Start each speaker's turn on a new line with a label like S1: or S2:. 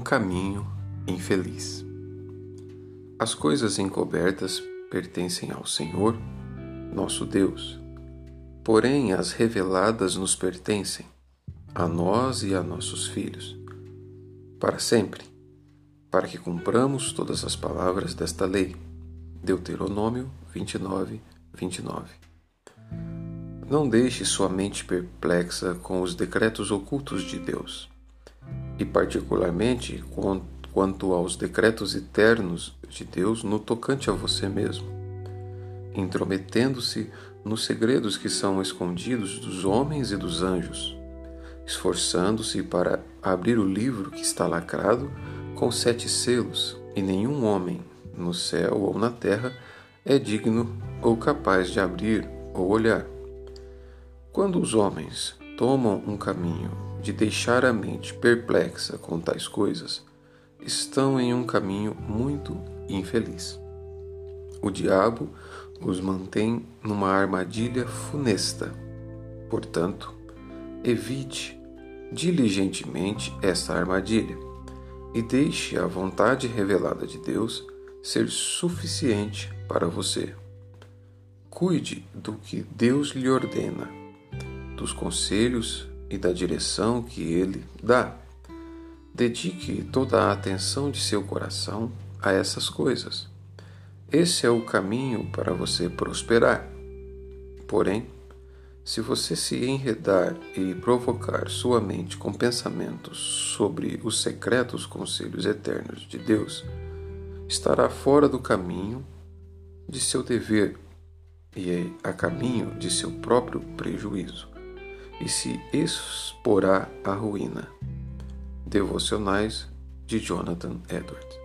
S1: caminho infeliz. As coisas encobertas pertencem ao Senhor, nosso Deus. Porém, as reveladas nos pertencem, a nós e a nossos filhos, para sempre, para que cumpramos todas as palavras desta lei. Deuteronômio 29, 29. Não deixe sua mente perplexa com os decretos ocultos de Deus, e particularmente quanto aos decretos eternos de Deus no tocante a você mesmo, intrometendo-se nos segredos que são escondidos dos homens e dos anjos, esforçando-se para abrir o livro que está lacrado com sete selos, e nenhum homem, no céu ou na terra, é digno ou capaz de abrir ou olhar. Quando os homens tomam um caminho de deixar a mente perplexa com tais coisas, estão em um caminho muito infeliz. O diabo os mantém numa armadilha funesta. Portanto, evite diligentemente essa armadilha e deixe a vontade revelada de Deus ser suficiente para você. Cuide do que Deus lhe ordena, dos conselhos e da direção que Ele dá. Dedique toda a atenção de seu coração a essas coisas. Esse é o caminho para você prosperar. Porém, se você se enredar e provocar sua mente com pensamentos sobre os secretos conselhos eternos de Deus, estará fora do caminho de seu dever e a caminho de seu próprio prejuízo, e se exporá à ruína. Devocionais de Jonathan Edwards